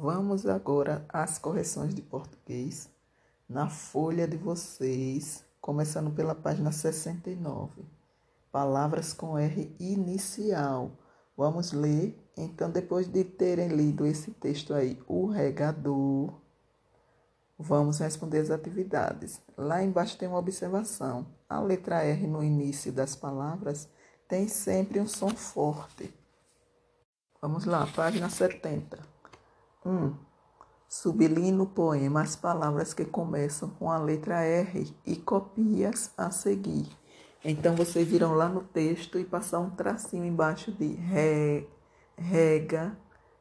Vamos agora às correções de português na folha de vocês, começando pela página 69. Palavras com R inicial. Vamos ler. Então, depois de terem lido esse texto aí, o regador, vamos responder as atividades. Lá embaixo tem uma observação. A letra R no início das palavras tem sempre um som forte. Vamos lá, página 70. 1. Sublinhe no poema as palavras que começam com a letra R e copie-as a seguir. Então, vocês irão lá no texto e passar um tracinho embaixo de re, rega,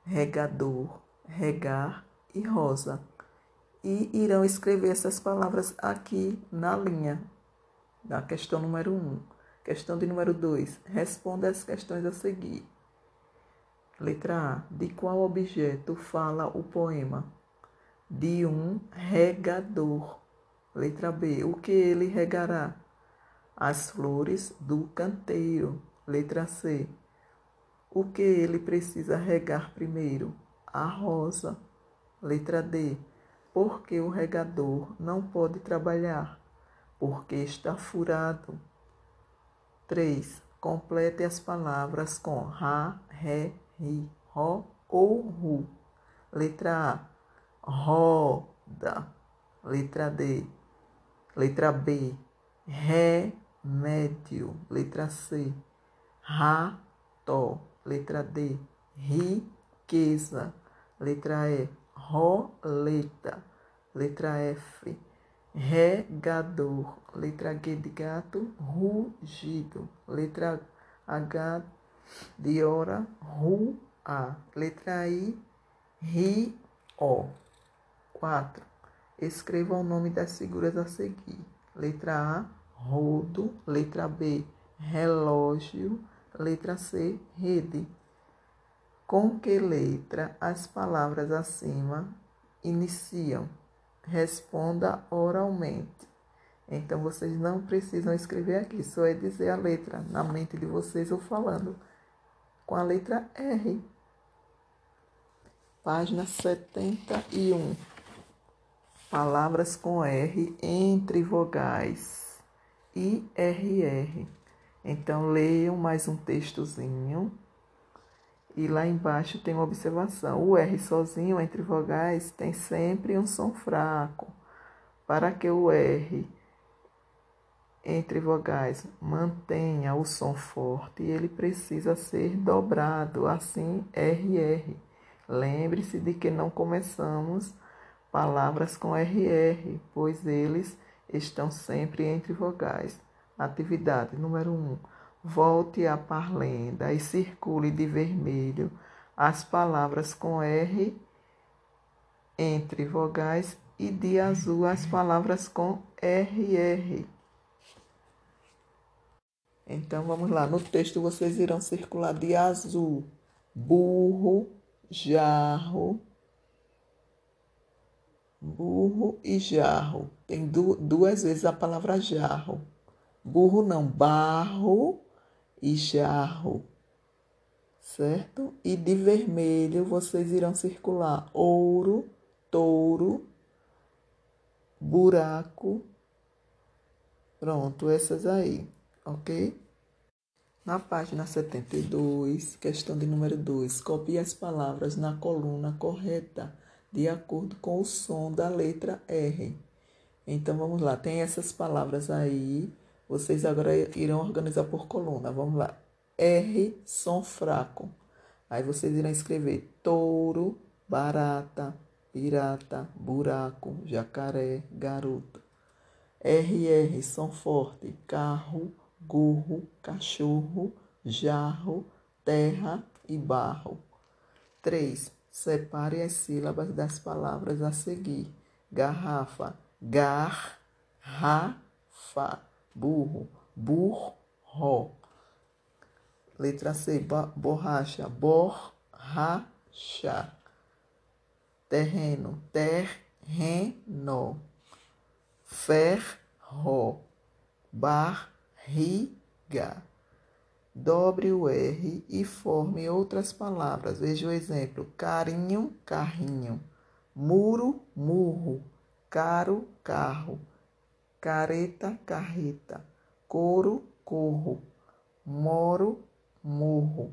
regador, regar e rosa. E irão escrever essas palavras aqui na linha da questão número 1. Questão de número 2. Responda as questões a seguir. Letra A. De qual objeto fala o poema? De um regador. Letra B. O que ele regará? As flores do canteiro. Letra C. O que ele precisa regar primeiro? A rosa. Letra D. Por que o regador não pode trabalhar? Porque está furado. 3. Complete as palavras com ra, ré, ri, ro ou ru. Letra A, roda. Letra D, letra B, remédio. Letra C, rato. Letra D, riqueza. Letra E, roleta. Letra F, regador. Letra G de gato, rugido. Letra H ru, a. Letra I, ri, o. 4. Escreva o nome das figuras a seguir. Letra A, rodo. Letra B, relógio. Letra C, rede. Com que letra as palavras acima iniciam? Responda oralmente. Então vocês não precisam escrever aqui, só é dizer a letra na mente de vocês ou falando com a letra R. Página 71. Palavras com R entre vogais. IRR. Então, leiam mais um textozinho. E lá embaixo tem uma observação. O R sozinho entre vogais tem sempre um som fraco. Para que o R entre vogais mantenha o som forte, ele precisa ser dobrado, assim RR. Lembre-se de que não começamos palavras com RR, pois eles estão sempre entre vogais. Atividade número 1. Um, volte à parlenda e circule de vermelho as palavras com R entre vogais e de azul as palavras com RR. Então vamos lá, no texto vocês irão circular de azul, burro, jarro, burro e jarro. Tem duas vezes a palavra jarro. Burro não, barro e jarro. Certo? E de vermelho vocês irão circular ouro, touro, buraco. Pronto, essas aí ok? Na página 72, questão de número 2, copie as palavras na coluna correta, de acordo com o som da letra R. Então vamos lá, tem essas palavras aí, vocês agora irão organizar por coluna. Vamos lá. R, som fraco. Aí vocês irão escrever touro, barata, pirata, buraco, jacaré, garoto. RR, som forte, carro, gorro, cachorro, jarro, terra e barro. 3. Separe as sílabas das palavras a seguir. Garrafa, gar, ra, fa. Burro, burro. Letra C, borracha, borracha. Terreno, terreno. Ferro, bar, barriga. Dobre o R e forme outras palavras. Veja o exemplo: carinho, carrinho, muro, murro, caro, carro, careta, carreta, couro, corro, moro, morro.